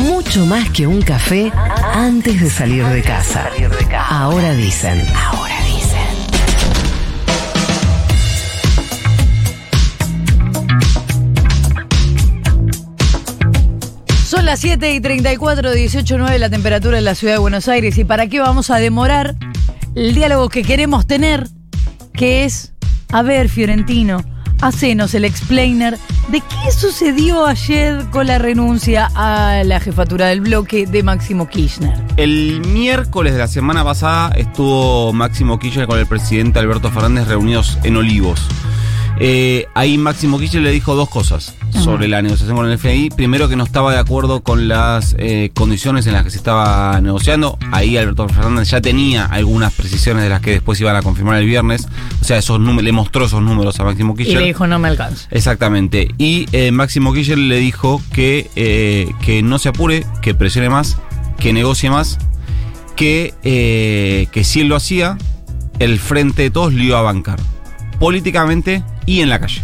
Mucho más que un café antes de salir de casa. Ahora dicen. Ahora dicen. Son las 7 y 34, 18.9 la temperatura en la ciudad de Buenos Aires. ¿Y para qué vamos a demorar el diálogo que queremos tener? Que es, a ver, Fiorentino, hacenos el explainer de qué sucedió ayer con la renuncia a la jefatura del bloque de Máximo Kirchner. El miércoles de la semana pasada estuvo Máximo Kirchner con el presidente Alberto Fernández reunidos en Olivos. Eh, ahí Máximo Kirchner le dijo dos cosas sobre la negociación con el FMI. Primero que no estaba de acuerdo con las eh, condiciones en las que se estaba negociando. Ahí Alberto Fernández ya tenía algunas precisiones de las que después iban a confirmar el viernes. O sea, esos le mostró esos números a Máximo Y Kirchner. le dijo, no me alcanza. Exactamente. Y eh, Máximo Kirchner le dijo que, que no se apure, que presione más, que negocie más, que, que si él lo hacía, el frente de todos lo iba a bancar. Políticamente y en la calle.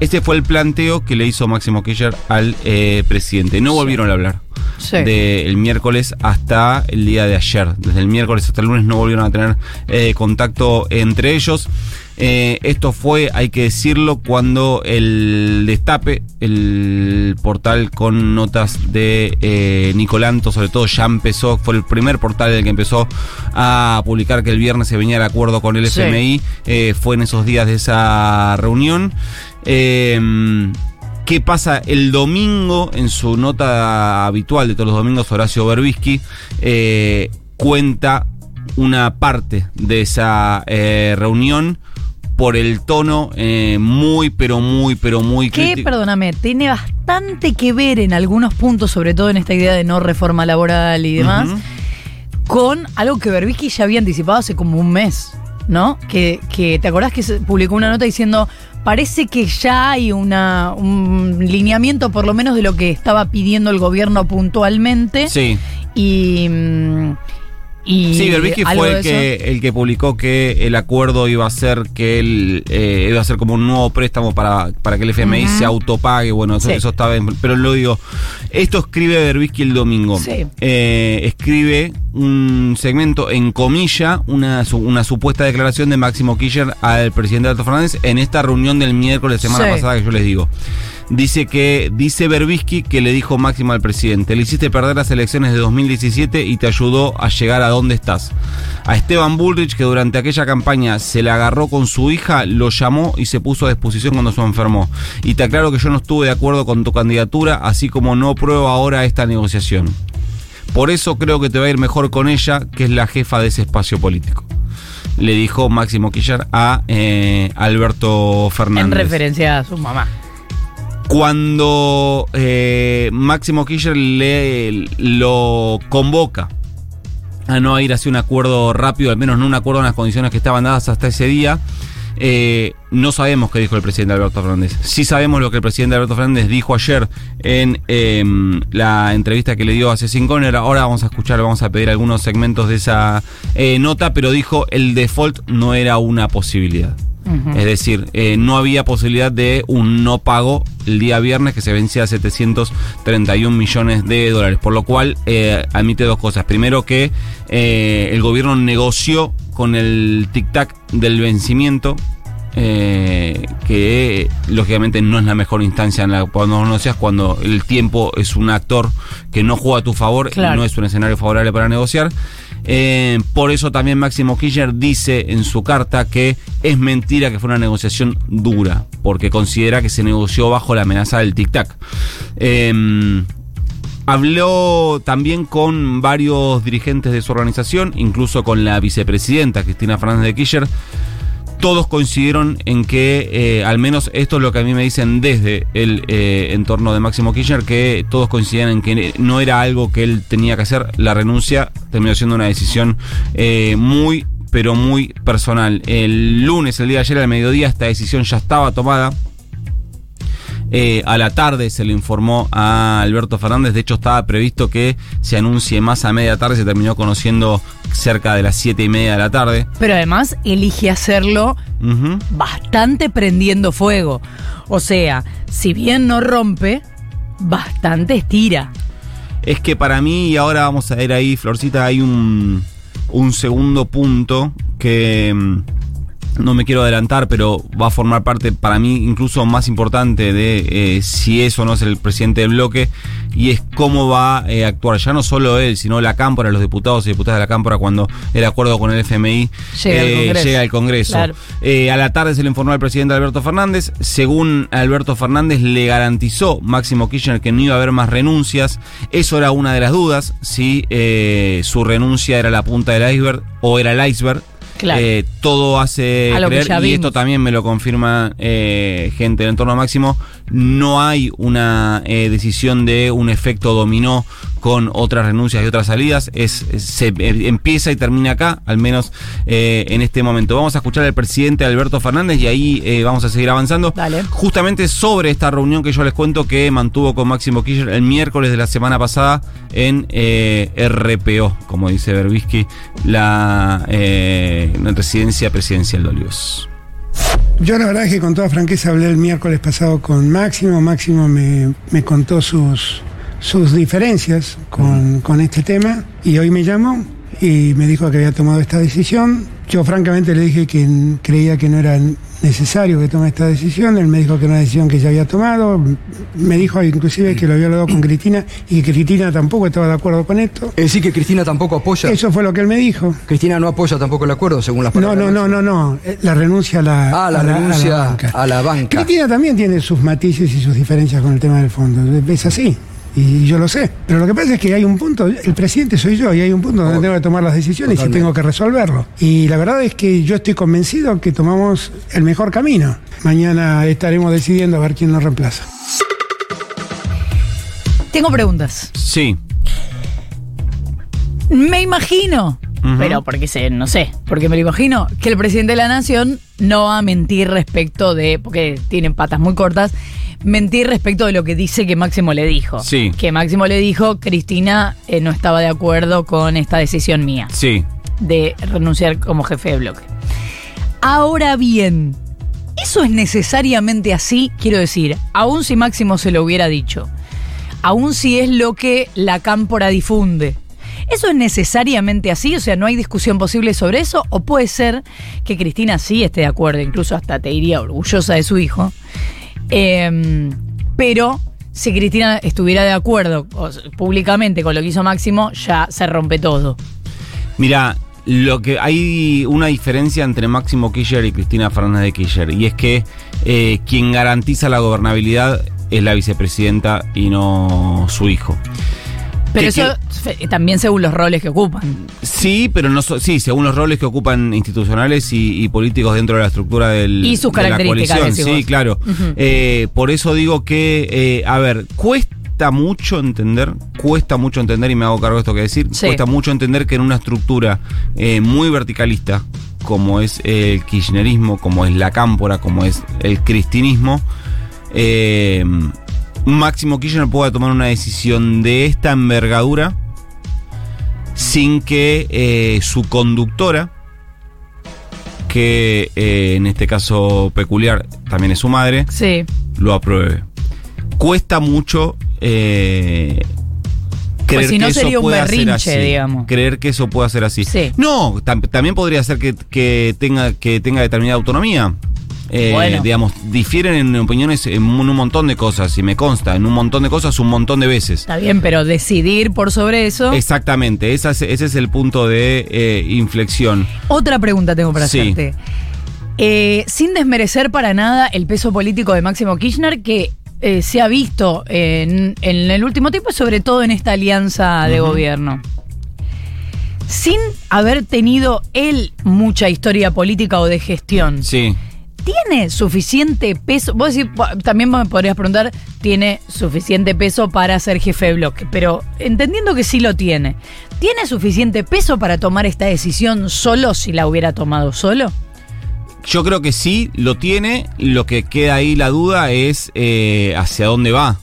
Este fue el planteo que le hizo Máximo Kirchner al eh, presidente. No volvieron a hablar. Sí. Del miércoles hasta el día de ayer. Desde el miércoles hasta el lunes no volvieron a tener eh, contacto entre ellos. Eh, esto fue, hay que decirlo, cuando el Destape, el portal con notas de eh, Nicolanto, sobre todo, ya empezó, fue el primer portal el que empezó a publicar que el viernes se venía el acuerdo con el Sí. FMI. eh, fue en esos días de esa reunión. Eh, ¿Qué pasa? El domingo, en su nota habitual de todos los domingos, Horacio Berbisky eh, cuenta una parte de esa eh, reunión por el tono eh, muy, pero muy, pero muy Que, crítico. perdóname, tiene bastante que ver en algunos puntos, sobre todo en esta idea de no reforma laboral y demás, con algo que Berbisky ya había anticipado hace como un mes, ¿no? Que, que ¿te acordás que se publicó una nota diciendo, parece que ya hay una, un lineamiento por lo menos de lo que estaba pidiendo el gobierno puntualmente Sí. y... y Sí, Berbisky fue el que, el que publicó que el acuerdo iba a ser que él eh, iba a ser como un nuevo préstamo para, para que el FMI se autopague. Bueno, eso, Sí. eso estaba bien. Pero lo digo, esto escribe Berbisky el domingo. Sí. Eh, escribe un segmento en comilla, una, una supuesta declaración de Máximo Kirchner al presidente Alberto Fernández en esta reunión del miércoles de semana Sí. pasada que yo les digo. Dice que, dice Berbisky que le dijo Máximo al presidente, le hiciste perder las elecciones de 2017 y te ayudó a llegar a donde estás. A Esteban Bullrich, que durante aquella campaña se le agarró con su hija, lo llamó y se puso a disposición cuando se enfermó. Y te aclaro que yo no estuve de acuerdo con tu candidatura, así como no pruebo ahora esta negociación. Por eso creo que te va a ir mejor con ella, que es la jefa de ese espacio político. Le dijo Máximo Kirchner a eh, Alberto Fernández. En referencia a su mamá. Cuando eh, Máximo Kirchner lo convoca a no ir hacia un acuerdo rápido, al menos no un acuerdo en las condiciones que estaban dadas hasta ese día, eh, no sabemos qué dijo el presidente Alberto Fernández. Sí sabemos lo que el presidente Alberto Fernández dijo ayer en eh, la entrevista que le dio a Cecín Conner. Ahora vamos a escuchar, vamos a pedir algunos segmentos de esa eh, nota, pero dijo el default no era una posibilidad. Es decir, eh, no había posibilidad de un no pago el día viernes que se vencía a 731 millones de dólares. Por lo cual eh, admite dos cosas. Primero que eh, el gobierno negoció con el tic-tac del vencimiento. eh, que lógicamente no es la mejor instancia en la cuando negocias cuando el tiempo es un actor que no juega a tu favor Claro. y no es un escenario favorable para negociar. Eh, por eso también Máximo Kirchner dice en su carta que es mentira que fue una negociación dura, porque considera que se negoció bajo la amenaza del tic-tac. Eh, Habló también con varios dirigentes de su organización, incluso con la vicepresidenta Cristina Fernández de Kirchner. Todos coincidieron en que, eh, al menos esto es lo que a mí me dicen desde el eh, entorno de Máximo Kirchner, que todos coincidían en que no era algo que él tenía que hacer. La renuncia terminó siendo una decisión eh, muy, pero muy personal. El lunes, el día de ayer, al mediodía, esta decisión ya estaba tomada. Eh, a la tarde se le informó a Alberto Fernández, de hecho estaba previsto que se anuncie más a media tarde, se terminó conociendo cerca de las siete y media de la tarde. Pero además elige hacerlo bastante prendiendo fuego. O sea, si bien no rompe, bastante estira. es que para mí, y ahora vamos a ver ahí, Florcita, hay un, un segundo punto que mm, no me quiero adelantar, pero va a formar parte para mí incluso más importante de eh, si es o no es el presidente del bloque, y es cómo va eh, a actuar ya no solo él, sino la Cámpora, los diputados y diputadas de la Cámpora cuando el acuerdo con el FMI Llega al eh, Congreso. llega al Congreso. Claro. A la tarde se le informó al presidente Alberto Fernández. Según Alberto Fernández, le garantizó Máximo Kirchner que no iba a haber más renuncias. Eso era una de las dudas, si su renuncia era la punta del iceberg o era el iceberg. Claro. Eh, todo hace creer, y vimos. esto también me lo confirma eh, gente del entorno máximo, no hay una eh, decisión de un efecto dominó con otras renuncias y otras salidas, es, se eh, empieza y termina acá, al menos eh, en este momento. Vamos a escuchar al presidente Alberto Fernández y ahí eh, vamos a seguir avanzando. Dale. Justamente sobre esta reunión que yo les cuento que mantuvo con Máximo Kirchner el miércoles de la semana pasada en eh, RPO, como dice Berbisky, la eh, residencia presidencial de Olivos. Yo la verdad es que con toda franqueza hablé el miércoles pasado con Máximo. Máximo me, me contó sus, sus diferencias con, con este tema y hoy me llamó y me dijo que había tomado esta decisión. Yo francamente le dije que creía que no era necesario que tome esta decisión. Él me dijo que era una decisión que ya había tomado. Me dijo inclusive que lo había hablado con Cristina y que Cristina tampoco estaba de acuerdo con esto. Es decir, que Cristina tampoco apoya. Eso fue lo que él me dijo. Cristina no apoya tampoco el acuerdo, según las No, palabras. no, no, no, no. Eh, La renuncia a la, Ah, la a renuncia banca. a la banca. Cristina también tiene sus matices y sus diferencias con el tema del fondo. Es así. Y yo lo sé. Pero lo que pasa es que hay un punto, el presidente soy yo, y hay un punto donde tengo que tomar las decisiones Totalmente. y tengo que resolverlo. Y la verdad es que yo estoy convencido que tomamos el mejor camino. Mañana estaremos decidiendo a ver quién nos reemplaza. Tengo preguntas. Sí. Me imagino, Pero porque sé, no sé, porque me lo imagino, que el presidente de la nación no va a mentir respecto de, porque tienen patas muy cortas, mentir respecto de lo que dice que Máximo le dijo. Sí. Que Máximo le dijo, Cristina eh, no estaba de acuerdo con esta decisión mía Sí. de renunciar como jefe de bloque. Ahora bien, ¿eso es necesariamente así? Quiero decir, aun si Máximo se lo hubiera dicho, aun si es lo que la cámpora difunde. ¿Eso es necesariamente así? O sea, ¿no hay discusión posible sobre eso? ¿O puede ser que Cristina sí esté de acuerdo, incluso hasta te diría orgullosa de su hijo? Eh, pero si Cristina estuviera de acuerdo públicamente con lo que hizo Máximo, ya se rompe todo. Mira, lo que hay una diferencia entre Máximo Kirchner y Cristina Fernández de Kirchner, y es que eh, quien garantiza la gobernabilidad es la vicepresidenta y no su hijo. Pero eso fe- también según los roles que ocupan. Sí, pero no sí, según los roles que ocupan institucionales y, y políticos dentro de la estructura del, Y sus de la características, coalición. decís Sí, claro. Eh, por eso digo que, eh, a ver, cuesta mucho entender, cuesta mucho entender, y me hago cargo de esto que decir, Sí. cuesta mucho entender que en una estructura eh, muy verticalista, como es el kirchnerismo, como es la cámpora, como es el cristinismo, eh, Máximo Kirchner pueda tomar una decisión de esta envergadura sin que eh, su conductora, que eh, en este caso peculiar también es su madre, Sí. lo apruebe. Cuesta mucho eh, creer Pues si no que eso sería pueda ser berrinche, así. digamos. Creer que eso pueda ser así. Sí. No, tam- también podría ser que, que tenga, que tenga determinada autonomía. Eh, Bueno. Digamos, difieren en opiniones en un, montón de cosas, y me consta, en un montón de cosas un montón de veces. Está bien, pero decidir por sobre eso. Exactamente, esa es- ese es el punto de eh, inflexión. Otra pregunta tengo para Sí. hacerte. Eh, sin desmerecer para nada el peso político de Máximo Kirchner, que eh, se ha visto en, en el último tiempo, y sobre todo en esta alianza de gobierno. Sin haber tenido él mucha historia política o de gestión, Sí. ¿Tiene suficiente peso? Vos decís, también me podrías preguntar, ¿tiene suficiente peso para ser jefe de bloque? Pero entendiendo que sí lo tiene, ¿tiene suficiente peso para tomar esta decisión solo si la hubiera tomado solo? Yo creo que sí, lo tiene. Lo que queda ahí la duda es eh, hacia dónde va.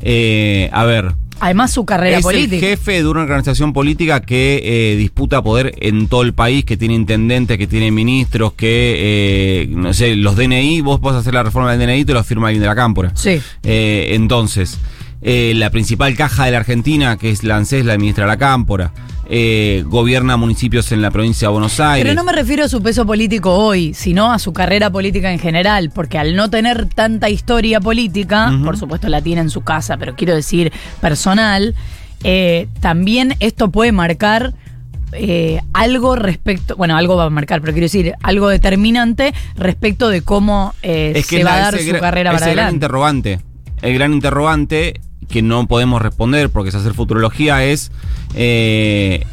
Eh, a ver, Además, su carrera es política. el jefe de una organización política que eh, disputa poder en todo el país, que tiene intendentes, que tiene ministros, que, eh, no sé, los DNI, vos podés hacer la reforma del DNI y te lo firma alguien de la cámpora. Sí. Eh, entonces, la principal caja de la Argentina, que es la ANSES, la administra la Cámpora. Eh, gobierna municipios en la provincia de Buenos Aires. Pero no me refiero a su peso político hoy, sino a su carrera política en general, porque al no tener tanta historia política, por supuesto la tiene en su casa, pero quiero decir personal, eh, también esto puede marcar eh, algo respecto, bueno, algo va a marcar, pero quiero decir algo determinante respecto de cómo eh, es que se es va a dar su carrera ese para gran adelante. interrogante. El gran interrogante que no podemos responder porque es hacer futurología es, eh,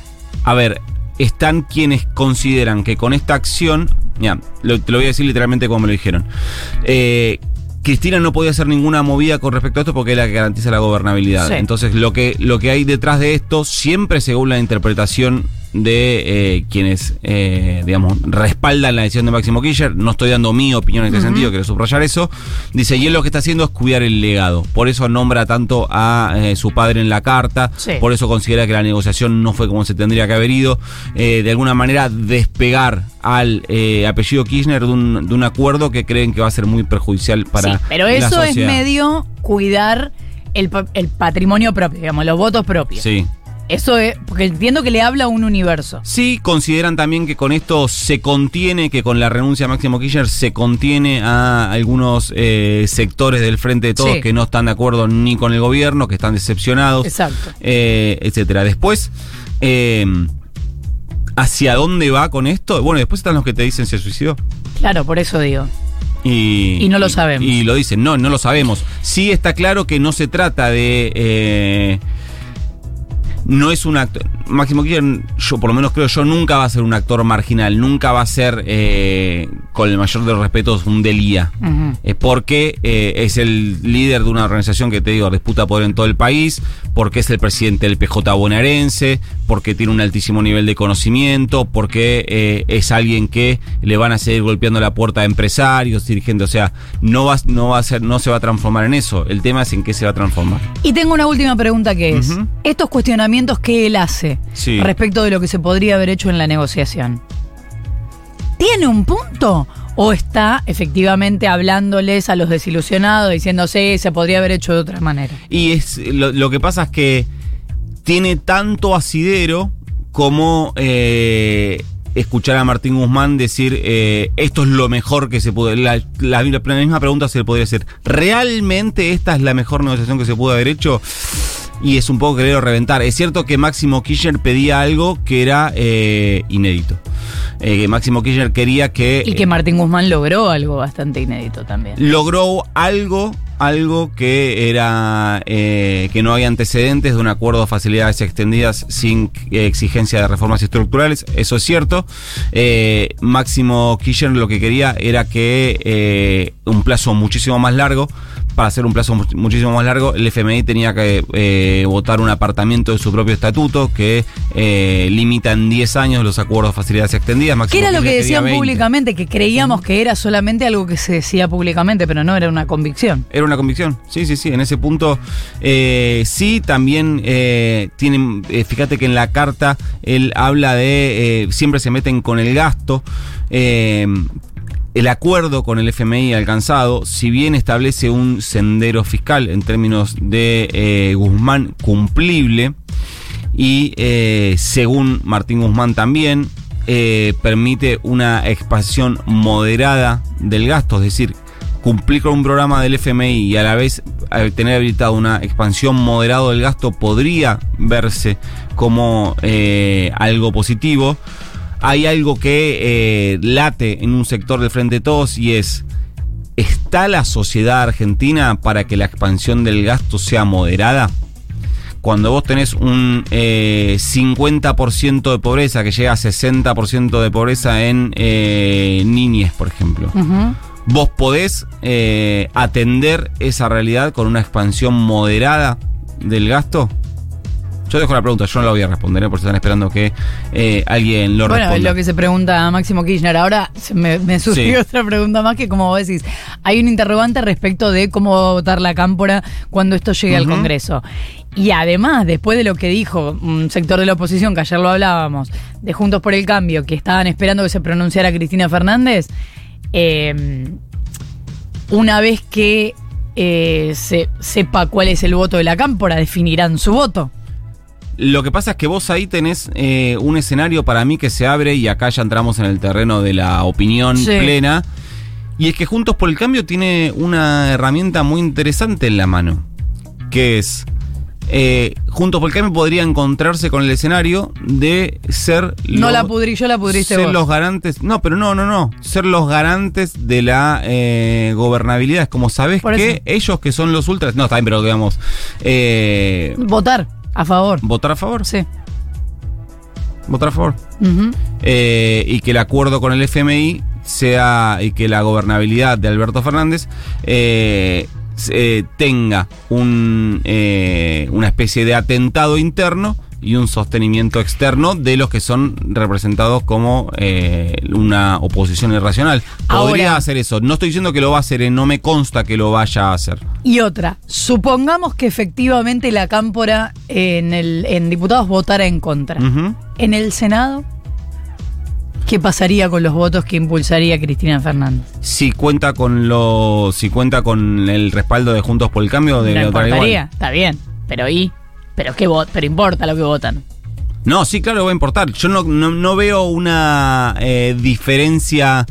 a ver, están quienes consideran que con esta acción, ya, lo- te lo voy a decir literalmente como me lo dijeron. Eh, Cristina no podía hacer ninguna movida con respecto a esto porque es la que garantiza la gobernabilidad. Sí. Entonces, lo que, lo que hay detrás de esto, siempre según la interpretación de eh, quienes, eh, digamos, respaldan la decisión de Máximo Kirchner, no estoy dando mi opinión en este sentido, quiero subrayar eso, dice, y él lo que está haciendo es cuidar el legado. Por eso nombra tanto a eh, su padre en la carta, Sí. por eso considera que la negociación no fue como se tendría que haber ido, eh, de alguna manera despegar al eh, apellido Kirchner de un, de un acuerdo que creen que va a ser muy perjudicial para Sí, pero la eso es medio cuidar el, el patrimonio propio, digamos, los votos propios. Sí. Eso es, porque entiendo que le habla a un universo. Sí, consideran también que con esto se contiene, que con la renuncia de Máximo Kirchner se contiene a algunos eh, sectores del Frente de Todos Sí. que no están de acuerdo ni con el gobierno, que están decepcionados, Exacto. eh, etcétera. Después, eh, ¿hacia dónde va con esto? Bueno, después están los que te dicen se suicidó. Claro, por eso digo. Y, Y no lo sabemos. Y lo dicen, no, no lo sabemos. Sí está claro que no se trata de... no es un actor. Máximo Kirchner, yo por lo menos creo yo, nunca va a ser un actor marginal, nunca va a ser, eh, con el mayor de los respetos, un delía. Eh, porque eh, es el líder de una organización que te digo, disputa poder en todo el país, porque es el presidente del PJ bonaerense, porque tiene un altísimo nivel de conocimiento, porque eh, es alguien que le van a seguir golpeando la puerta a empresarios, dirigentes, o sea, no va, no va a ser, no se va a transformar en eso. El tema es en qué se va a transformar. Y tengo una última pregunta que es, estos cuestionamientos que él hace Sí. respecto de lo que se podría haber hecho en la negociación, ¿tiene un punto? ¿O está efectivamente hablándoles a los desilusionados, diciéndose se podría haber hecho de otra manera? Y es lo, lo que pasa es que tiene tanto asidero como eh, escuchar a Martín Guzmán decir eh, esto es lo mejor que se pudo. La, la- la misma pregunta se le podría hacer. ¿Realmente esta es la mejor negociación que se pudo haber hecho? Y es un poco quererlo reventar. Es cierto que Máximo Kirchner pedía algo que era eh, inédito. Eh, Máximo Kirchner quería que... Y que Martín Guzmán logró algo bastante inédito también. logró algo, algo que era eh, que no había antecedentes de un acuerdo de facilidades extendidas sin exigencia de reformas estructurales. Eso es cierto. Eh, Máximo Kirchner lo que quería era que eh, un plazo muchísimo más largo. Para hacer un plazo mu- muchísimo más largo, el FMI tenía que votar un apartamiento de su propio estatuto que limita en 10 años los acuerdos de facilidades extendidas. ¿Qué era lo que Kirchner decían 20. públicamente? Que creíamos que era solamente algo que se decía públicamente, pero no era una convicción. Era una convicción, sí, sí, sí. En ese punto, eh, sí, también eh, tienen, eh, fíjate que en la carta él habla de, siempre se meten con el gasto. el acuerdo con el FMI alcanzado, si bien establece un sendero fiscal en términos de Guzmán cumplible, y según Martín Guzmán también, permite una expansión moderada del gasto, es decir, cumplir con un programa del FMI y a la vez tener habilitado una expansión moderada del gasto podría verse como eh, algo positivo. Hay algo que eh, late en un sector del Frente de Todos y es, ¿está la sociedad argentina para que la expansión del gasto sea moderada? cuando vos tenés un eh, 50% de pobreza que llega a 60% de pobreza en eh, niñez, por ejemplo. Ujú. ¿Vos podés eh, atender esa realidad con una expansión moderada del gasto? Yo dejo la pregunta, yo no la voy a responder, ¿eh? porque están esperando que eh, alguien lo Bueno, es responda. lo que se pregunta a Máximo Kirchner. Ahora me, me surgió Sí. otra pregunta más que, como vos decís, hay un interrogante respecto de cómo va a votar la cámpora cuando esto llegue al. Congreso. Y además, después de lo que dijo un sector de la oposición, que ayer lo hablábamos, de Juntos por el Cambio, que estaban esperando que se pronunciara Cristina Fernández, eh, una vez que eh, se, sepa cuál es el voto de la cámpora, definirán su voto. Lo que pasa es que vos ahí tenés eh, un escenario para mí que se abre y acá ya entramos en el terreno de la opinión Sí. plena. Y es que Juntos por el Cambio tiene una herramienta muy interesante en la mano, que es eh, Juntos por el Cambio podría encontrarse con el escenario de ser No los- la pudrí yo, la pudriste ser vos. los garantes, no, pero no, no, no, ser los garantes de la eh, gobernabilidad. Es como sabes que ellos que son los ultras, no, está bien, pero digamos, eh, Votar a favor. votar a favor, Sí. votar a favor. Eh, y que el acuerdo con el FMI sea y que la gobernabilidad de Alberto Fernández eh, eh, tenga un, eh, una especie de atentado interno y un sostenimiento externo de los que son representados como eh, una oposición irracional. Podría Ahora- hacer eso. No estoy diciendo que lo va a hacer, eh, no me consta que lo vaya a hacer. Y otra, supongamos que efectivamente la cámpora en, el, en diputados votara en contra. En el Senado, ¿qué pasaría con los votos que impulsaría Cristina Fernández? Si cuenta con lo, si cuenta con el respaldo de Juntos por el Cambio, de no importaría, está bien, pero ¿y? ¿Pero qué vot Pero importa lo que votan. No, sí, claro, va a importar. Yo no, no, no veo una eh, diferencia.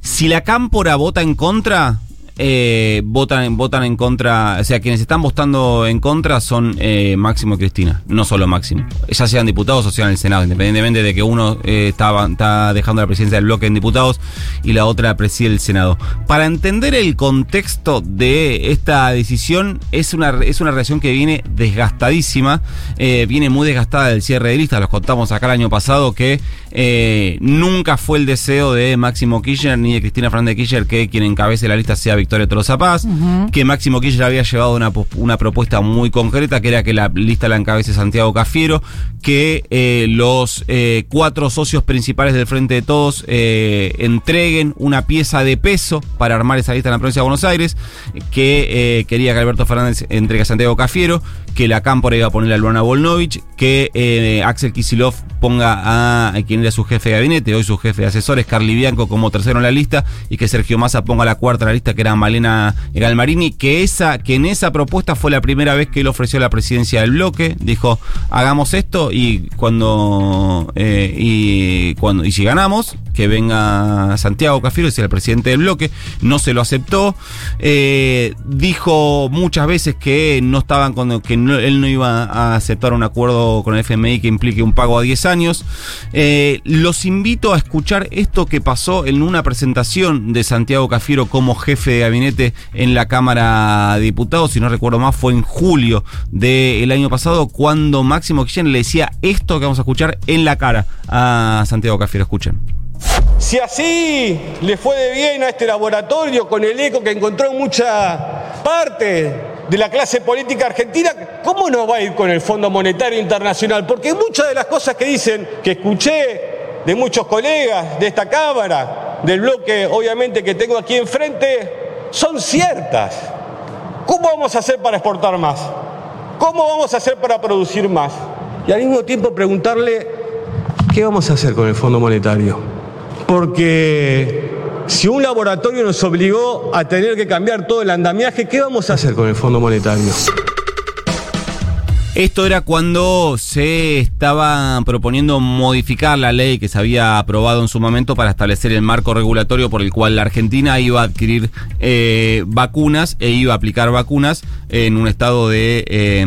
Si la cámpora vota en contra, eh, votan, votan en contra. O sea, quienes están votando en contra son eh, Máximo y Cristina, no solo Máximo. Ya sean diputados o sean en el Senado, independientemente de que uno eh, está, dejando la presidencia del bloque en diputados y la otra preside el Senado. Para entender el contexto de esta decisión, es una, es una que viene desgastadísima, eh, viene muy desgastada del cierre de listas. Los contamos acá el año pasado que eh, nunca fue el deseo de Máximo Kirchner ni de Cristina Fernández de Kirchner que quien encabece la lista sea Victoria Tolosa Paz, que Máximo Kirchner había llevado una, una propuesta muy concreta que era que la lista la encabece Santiago Cafiero, que eh, los eh, cuatro socios principales del Frente de Todos entreguen una pieza de peso para armar esa lista en la provincia de Buenos Aires, que quería que Alberto Fernández entregue a Santiago Cafiero, que la Cámpora iba a poner a Luana Volnovich, que Axel Kisilov ponga a, a quien era su jefe de gabinete, hoy su jefe de asesores, Carly Bianco, como tercero en la lista, y que Sergio Massa ponga la cuarta en la lista, que era Malena Galmarini, que, esa, que en esa propuesta fue la primera vez que él ofreció la presidencia del bloque, dijo, hagamos esto y cuando, eh, y, cuando y si ganamos, que venga Santiago Cafiero y sea el presidente del bloque, no se lo aceptó, eh, dijo muchas veces que no estaban con, que él no iba a aceptar un acuerdo con el FMI que implique un pago a 10 años. Eh, los invito a escuchar esto que pasó en una presentación de Santiago Cafiero como jefe de gabinete en la Cámara de Diputados, si no recuerdo más, fue en julio del año pasado, cuando Máximo Kirchner le decía esto que vamos a escuchar en la cara a Santiago Cafiero. Escuchen. Si así le fue de bien a este laboratorio con el eco que encontró en mucha parte de la clase política argentina, ¿cómo no va a ir con el Fondo Monetario Internacional? Porque muchas de las cosas que dicen, que escuché de muchos colegas de esta Cámara, del bloque obviamente que tengo aquí enfrente, son ciertas. ¿Cómo vamos a hacer para exportar más? ¿Cómo vamos a hacer para producir más? Y al mismo tiempo preguntarle, ¿qué vamos a hacer con el Fondo Monetario? Porque si un laboratorio nos obligó a tener que cambiar todo el andamiaje, ¿qué vamos a hacer con el Fondo Monetario? Esto era cuando se estaba proponiendo modificar la ley que se había aprobado en su momento para establecer el marco regulatorio por el cual la Argentina iba a adquirir eh, vacunas e iba a aplicar vacunas en un estado de eh,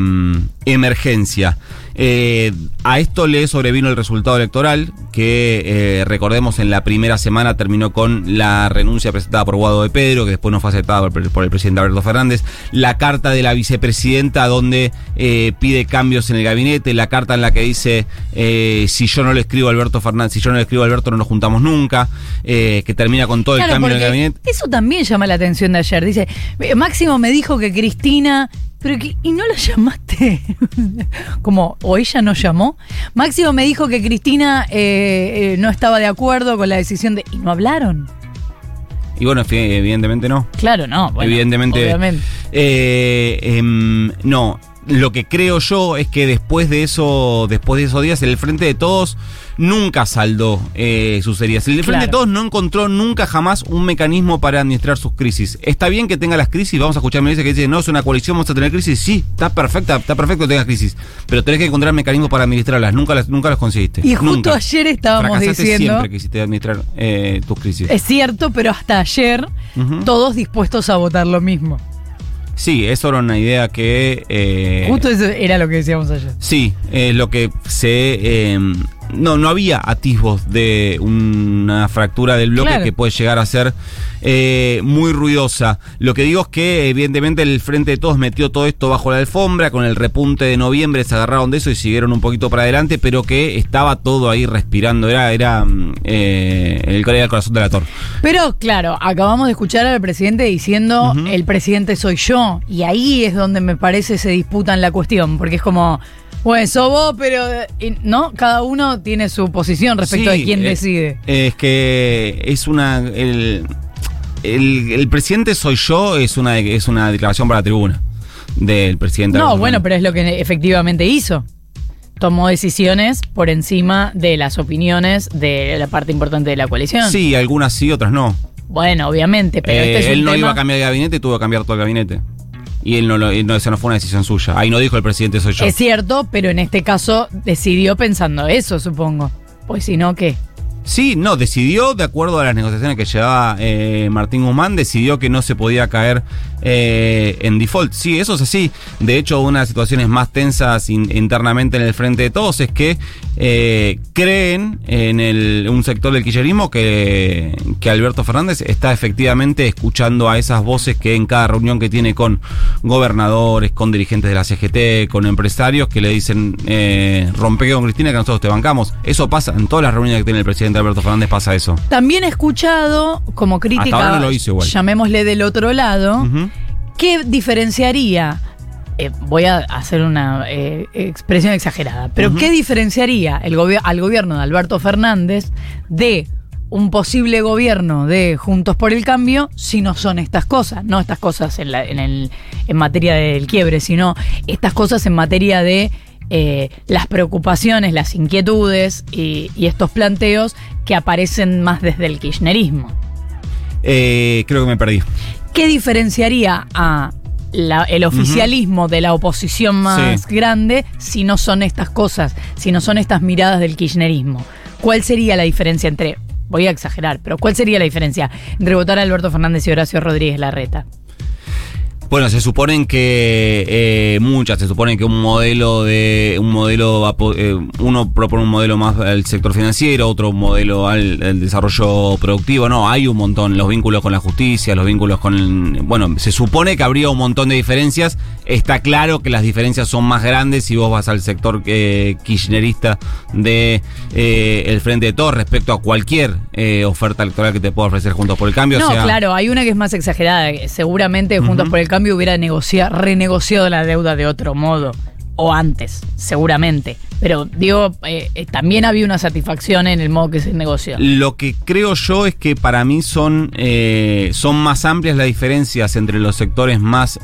emergencia. Eh, a esto le sobrevino el resultado electoral, que eh, recordemos en la primera semana terminó con la renuncia presentada por Guado de Pedro, que después no fue aceptada por, por el presidente Alberto Fernández, la carta de la vicepresidenta donde eh, pide cambios en el gabinete, la carta en la que dice si yo no le escribo a Alberto Fernández, si yo no le escribo a Alberto no nos juntamos nunca, que termina con todo el Claro, cambio en el gabinete. Eso también llama la atención de ayer. Dice, Máximo me dijo que Cristina. Pero que, ¿y no la llamaste? Como, o ella no llamó. Máximo me dijo que Cristina eh, eh, no estaba de acuerdo con la decisión de. ¿Y no hablaron? Y bueno, evidentemente no. Claro, no. bueno, Evidentemente. Obviamente. Eh, em, no. Lo que creo yo es que después de eso, después de esos días, el Frente de Todos nunca saldó eh, sus heridas. El Frente de. Todos no encontró nunca jamás un mecanismo para administrar sus crisis. Está bien que tenga las crisis, vamos a escuchar a Melissa que dice, no, es una coalición, vamos a tener crisis. Sí, está perfecta, está perfecto que tengas crisis, pero tenés que encontrar mecanismos para administrarlas. Nunca las, nunca las conseguiste. Y justo Nunca. ayer estábamos Fracasaste diciendo. siempre que quisiste administrar eh, tus crisis. Es cierto, pero hasta ayer todos dispuestos a votar lo mismo. Sí, eso era una idea que... eh, Justo eso era lo que decíamos ayer. Sí, es lo que se... no, no había atisbos de una fractura del bloque Claro. que puede llegar a ser eh, muy ruidosa. Lo que digo es que evidentemente el Frente de Todos metió todo esto bajo la alfombra, con el repunte de noviembre se agarraron de eso y siguieron un poquito para adelante, pero que estaba todo ahí respirando, era, era eh, el corazón de la torre. Pero claro, acabamos de escuchar al presidente diciendo el presidente soy yo. Y ahí es donde me parece se disputan la cuestión. Porque es como, bueno, sos vos, pero eh, y- no, cada uno tiene su posición respecto Sí, de quién eh, decide. Es que es una. El, el- el presidente soy yo es una, es una declaración para la tribuna del presidente. No, bueno, pero es lo que efectivamente hizo. Tomó decisiones por encima de las opiniones de la parte importante de la coalición. Sí, algunas sí, otras no. Bueno, obviamente, pero Eh, este es él un no tema- iba a cambiar de gabinete, tuvo que cambiar todo el gabinete. Y él no, lo, y no, esa no fue una decisión suya. Ahí no dijo el presidente soy yo. Es cierto, pero en este caso decidió pensando eso, supongo. Pues si no, ¿qué? Sí, no, decidió, de acuerdo a las negociaciones que llevaba eh, Martín Guzmán, decidió que no se podía caer eh, en default. Sí, eso es así. De hecho, una de las situaciones más tensas in- internamente en el frente de todos es que eh, creen en un sector del kirchnerismo que, que Alberto Fernández está efectivamente escuchando a esas voces que en cada reunión que tiene con gobernadores, con dirigentes de la CGT, con empresarios que le dicen rompe con Cristina que nosotros te bancamos. Eso pasa en todas las reuniones que tiene el presidente Alberto Fernández pasa eso. También he escuchado como crítica, ahora no lo hizo igual. llamémosle del otro lado. ¿qué diferenciaría? eh, voy a hacer una eh, expresión exagerada, pero. ¿qué diferenciaría el gobi- al gobierno de Alberto Fernández de un posible gobierno de Juntos por el Cambio si no son estas cosas? No estas cosas en, la- en el- en materia del quiebre, sino estas cosas en materia de eh, las preocupaciones, las inquietudes y, y estos planteos que aparecen más desde el kirchnerismo. Eh, creo que me perdí. ¿Qué diferenciaría a la- el oficialismo de la oposición más Sí. grande si no son estas cosas, si no son estas miradas del kirchnerismo? ¿Cuál sería la diferencia entre, voy a exagerar, pero cuál sería la diferencia entre votar a Alberto Fernández y Horacio Rodríguez Larreta? Bueno, se suponen que eh, muchas, se supone que un modelo de un modelo eh, uno propone un modelo más al sector financiero, otro un modelo al, al desarrollo productivo. No, hay un montón, los vínculos con la justicia, los vínculos con el, bueno, se supone que habría un montón de diferencias. Está claro que las diferencias son más grandes si vos vas al sector eh, kirchnerista de eh, el Frente de Todos respecto a cualquier eh, oferta electoral que te pueda ofrecer Juntos por el Cambio. no, o sea, claro, hay una que es más exagerada. que Seguramente Juntos por el Cambio hubiera negocia- renegociado la deuda de otro modo. O antes, seguramente. Pero digo, eh, eh, también había una satisfacción en el modo que se negoció. Lo que creo yo es que para mí son, eh, son más amplias las diferencias entre los sectores más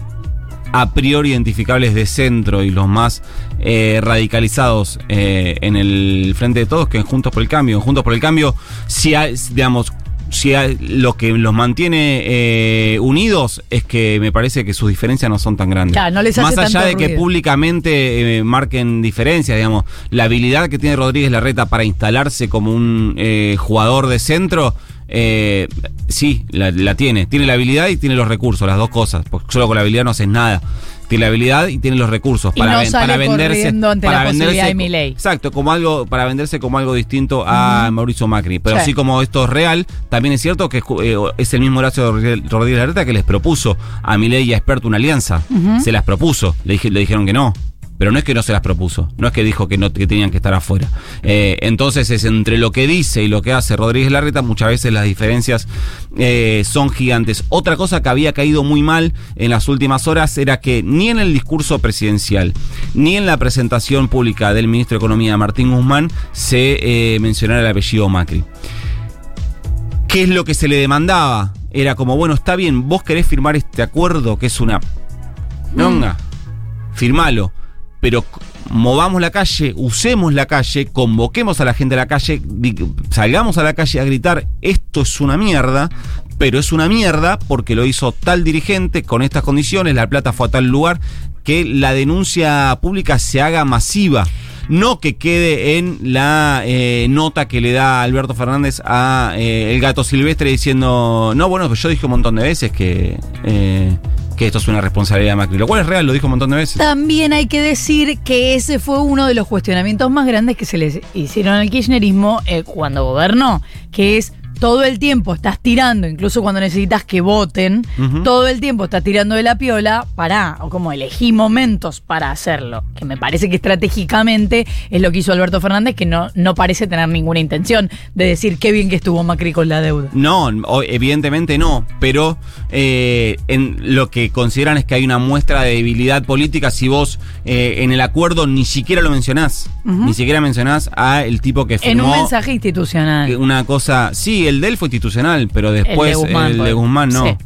a priori identificables de centro y los más radicalizados en el frente de todos que en Juntos por el Cambio. En Juntos por el Cambio, si hay, digamos, si hay- lo que los mantiene eh, unidos es que me parece que sus diferencias no son tan grandes. Claro, no les hace Más allá de que públicamente eh, marquen diferencias, digamos, la habilidad que tiene Rodríguez Larreta para instalarse como un eh, jugador de centro, eh, sí, la, la tiene. Tiene la habilidad y tiene los recursos, las dos cosas. Porque solo con la habilidad no haces nada. Tiene la habilidad y tiene los recursos Y no sale corriendo ante la posibilidad de Milei. Exacto, como algo, para venderse como algo distinto a Mauricio Macri. Pero Sí. así como esto es real, también es cierto que eh, es el mismo Horacio Rodríguez Rodríguez Larreta que les propuso a Milei y a Experto una alianza. Se las propuso, le, dije- le dijeron que no. Pero no es que no se las propuso, no es que dijo que no que tenían que estar afuera. Eh, entonces es entre lo que dice y lo que hace Rodríguez Larreta, muchas veces las diferencias eh, son gigantes. Otra cosa que había caído muy mal en las últimas horas era que ni en el discurso presidencial, ni en la presentación pública del ministro de Economía Martín Guzmán se eh, mencionara el apellido Macri. ¿Qué es lo que se le demandaba? Era como, bueno, está bien, vos querés firmar este acuerdo que es una... Nonga. firmalo. Pero movamos la calle, usemos la calle, convoquemos a la gente a la calle, salgamos a la calle a gritar, esto es una mierda, pero es una mierda porque lo hizo tal dirigente con estas condiciones, la plata fue a tal lugar, que la denuncia pública se haga masiva. No que quede en la eh, nota que le da Alberto Fernández a eh, el gato silvestre diciendo, no, bueno, pues yo dije un montón de veces que, eh, que esto es una responsabilidad de Macri. Lo cual es real, lo dijo un montón de veces. También hay que decir que ese fue uno de los cuestionamientos más grandes que se les hicieron al kirchnerismo cuando gobernó, que es todo el tiempo estás tirando, incluso cuando necesitas que voten, todo el tiempo estás tirando de la piola para, o como elegí momentos para hacerlo, que me parece que estratégicamente es lo que hizo Alberto Fernández, que no, no parece tener ninguna intención de decir qué bien que estuvo Macri con la deuda. No, evidentemente no, pero eh, en lo que consideran es que hay una muestra de debilidad política si vos eh, en el acuerdo ni siquiera lo mencionás, ni siquiera mencionás a el tipo que En un firmó mensaje institucional. una cosa, sí, el de él fue institucional, pero después el de Guzmán, Guzmán, pues. no. Sí.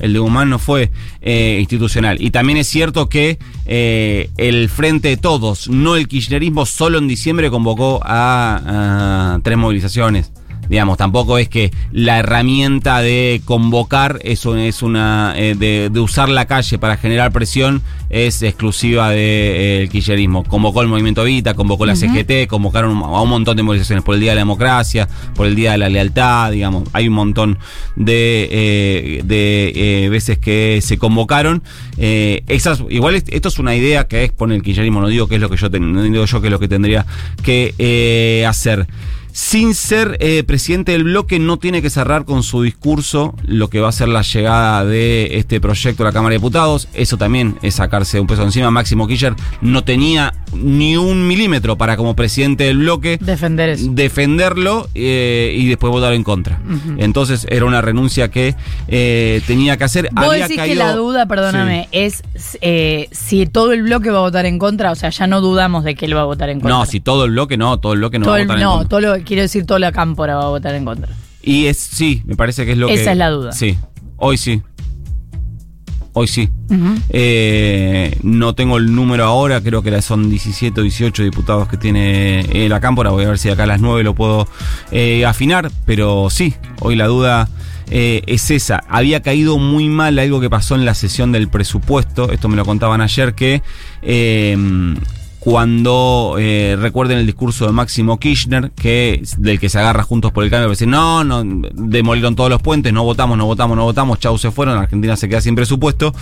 El de Guzmán no fue eh, institucional. Y también es cierto que eh, el Frente de Todos, no el kirchnerismo, solo en diciembre convocó a, a tres movilizaciones. Digamos, tampoco es que la herramienta de convocar eso es una eh, de, de usar la calle para generar presión es exclusiva del kirchnerismo. Convocó el movimiento Vita, convocó la CGT, convocaron a un montón de movilizaciones por el Día de la Democracia, por el Día de la Lealtad, digamos, hay un montón de, eh, de eh, veces que se convocaron. Eh, esas, igual es- esto es una idea que expone el kirchnerismo, no digo que es lo que yo ten- no digo yo que es lo que tendría que eh, hacer. Sin ser eh, presidente del bloque, no tiene que cerrar con su discurso lo que va a ser la llegada de este proyecto a la Cámara de Diputados. Eso también es sacarse un peso encima. Máximo Kirchner no tenía ni un milímetro para, como presidente del bloque, Defender eso. defenderlo eh, y después votar en contra. Entonces era una renuncia que eh, tenía que hacer. Vos Había decís que la duda, perdóname, Sí. es si todo el bloque va a votar en contra, o sea, ya no dudamos de que él va a votar en contra. No, si todo el bloque no, todo el bloque no Todo va a el- votar en no, contra. todo lo, quiero decir, toda la cámpora va a votar en contra. Y es, sí, me parece que es lo que. Esa es la duda. Sí, hoy sí. Hoy sí. Eh, no tengo el número ahora, creo que son 17 o 18 diputados que tiene la Cámpora. Voy a ver si acá a las 9 lo puedo eh, afinar, pero sí, hoy la duda eh, es esa. Había caído muy mal algo que pasó en la sesión del presupuesto. Esto me lo contaban ayer que. eh, cuando eh, recuerden el discurso de Máximo Kirchner, que del que se agarra juntos por el cambio, decir, no, no, demolieron todos los puentes, no votamos, no votamos, no votamos, chau, se fueron, Argentina se queda sin presupuesto.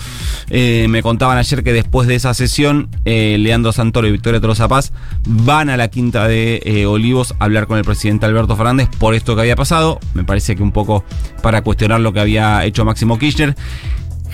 Eh, me contaban ayer que después de esa sesión, eh, Leandro Santoro y Victoria Tolosa Paz van a la quinta de Olivos a hablar con el presidente Alberto Fernández por esto que había pasado. Me parece que un poco para cuestionar lo que había hecho Máximo Kirchner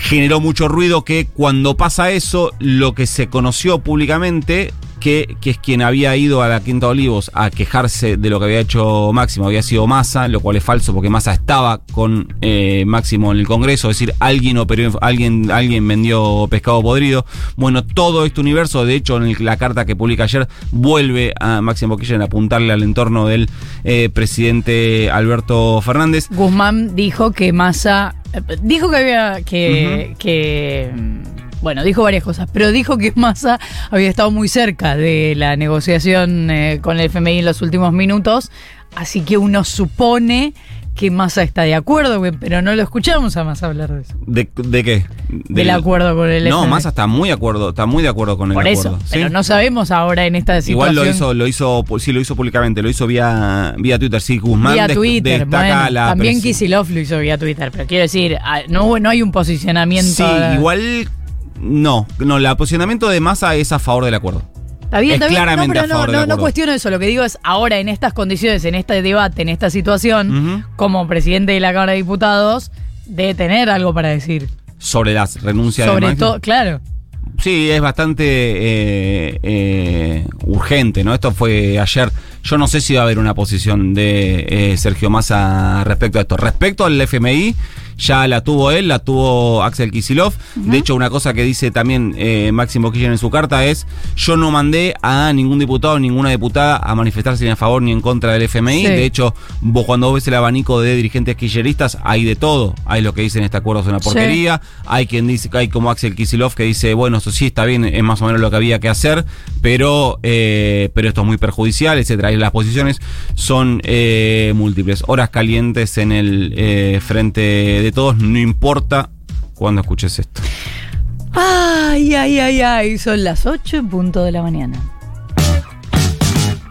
generó mucho ruido que cuando pasa eso, lo que se conoció públicamente, que, que es quien había ido a la Quinta de Olivos a quejarse de lo que había hecho Máximo, había sido Massa, lo cual es falso porque Massa estaba con eh, Máximo en el Congreso, es decir, alguien operó, alguien, alguien vendió pescado podrido. Bueno, todo este universo, de hecho, en el- la carta que publica ayer, vuelve a Máximo Kirchner a apuntarle al entorno del eh, presidente Alberto Fernández. Guzmán dijo que Massa. eh, Dijo que había. que. que, mm, bueno, dijo varias cosas, pero dijo que Massa había estado muy cerca de la negociación eh, con el FMI en los últimos minutos, así que uno supone que Massa está de acuerdo, pero no lo escuchamos a Massa hablar de eso. ¿De, de qué? Del acuerdo con el No, FMI. Massa está muy de acuerdo, está muy de acuerdo con el Por acuerdo. eso, ¿sí? pero no sabemos ahora en esta situación. Igual lo hizo, lo hizo, sí, lo hizo públicamente, lo hizo vía, vía Twitter. Sí, Guzmán vía Twitter, destaca bueno, la también Kisilov lo hizo vía Twitter, pero quiero decir, ah, no, no hay un posicionamiento. Sí, igual no, no, el posicionamiento de Massa es a favor del acuerdo. Está bien, Es está bien. claramente no, pero a no, favor del no, no cuestiono eso. Lo que digo es, ahora en estas condiciones, en este debate, en esta situación, como presidente de la Cámara de Diputados, de tener algo para decir. Sobre las renuncias de Sobre Máximo. todo, claro. Sí, es bastante eh, eh, urgente, ¿no? Esto fue ayer. Yo no sé si va a haber una posición de eh, Sergio Massa respecto a esto. Respecto al FMI, ya la tuvo él, la tuvo Axel Kisilov. De hecho, una cosa que dice también eh, Máximo Kirchner en su carta es: Yo no mandé a ningún diputado, ninguna diputada a manifestarse ni a favor ni en contra del FMI. Sí. De hecho, vos cuando vos ves el abanico de dirigentes kirchneristas, hay de todo. Hay lo que dicen este acuerdo es una Sí. porquería. Hay quien dice, hay como Axel Kisilov que dice, bueno, eso sí está bien, es más o menos lo que había que hacer, pero, eh, pero esto es muy perjudicial, etcétera. Y las posiciones son eh, múltiples. Horas calientes en el eh, frente todos, no importa cuando escuches esto. Ay, ay, ay, ay. Son las 8 en punto de la mañana.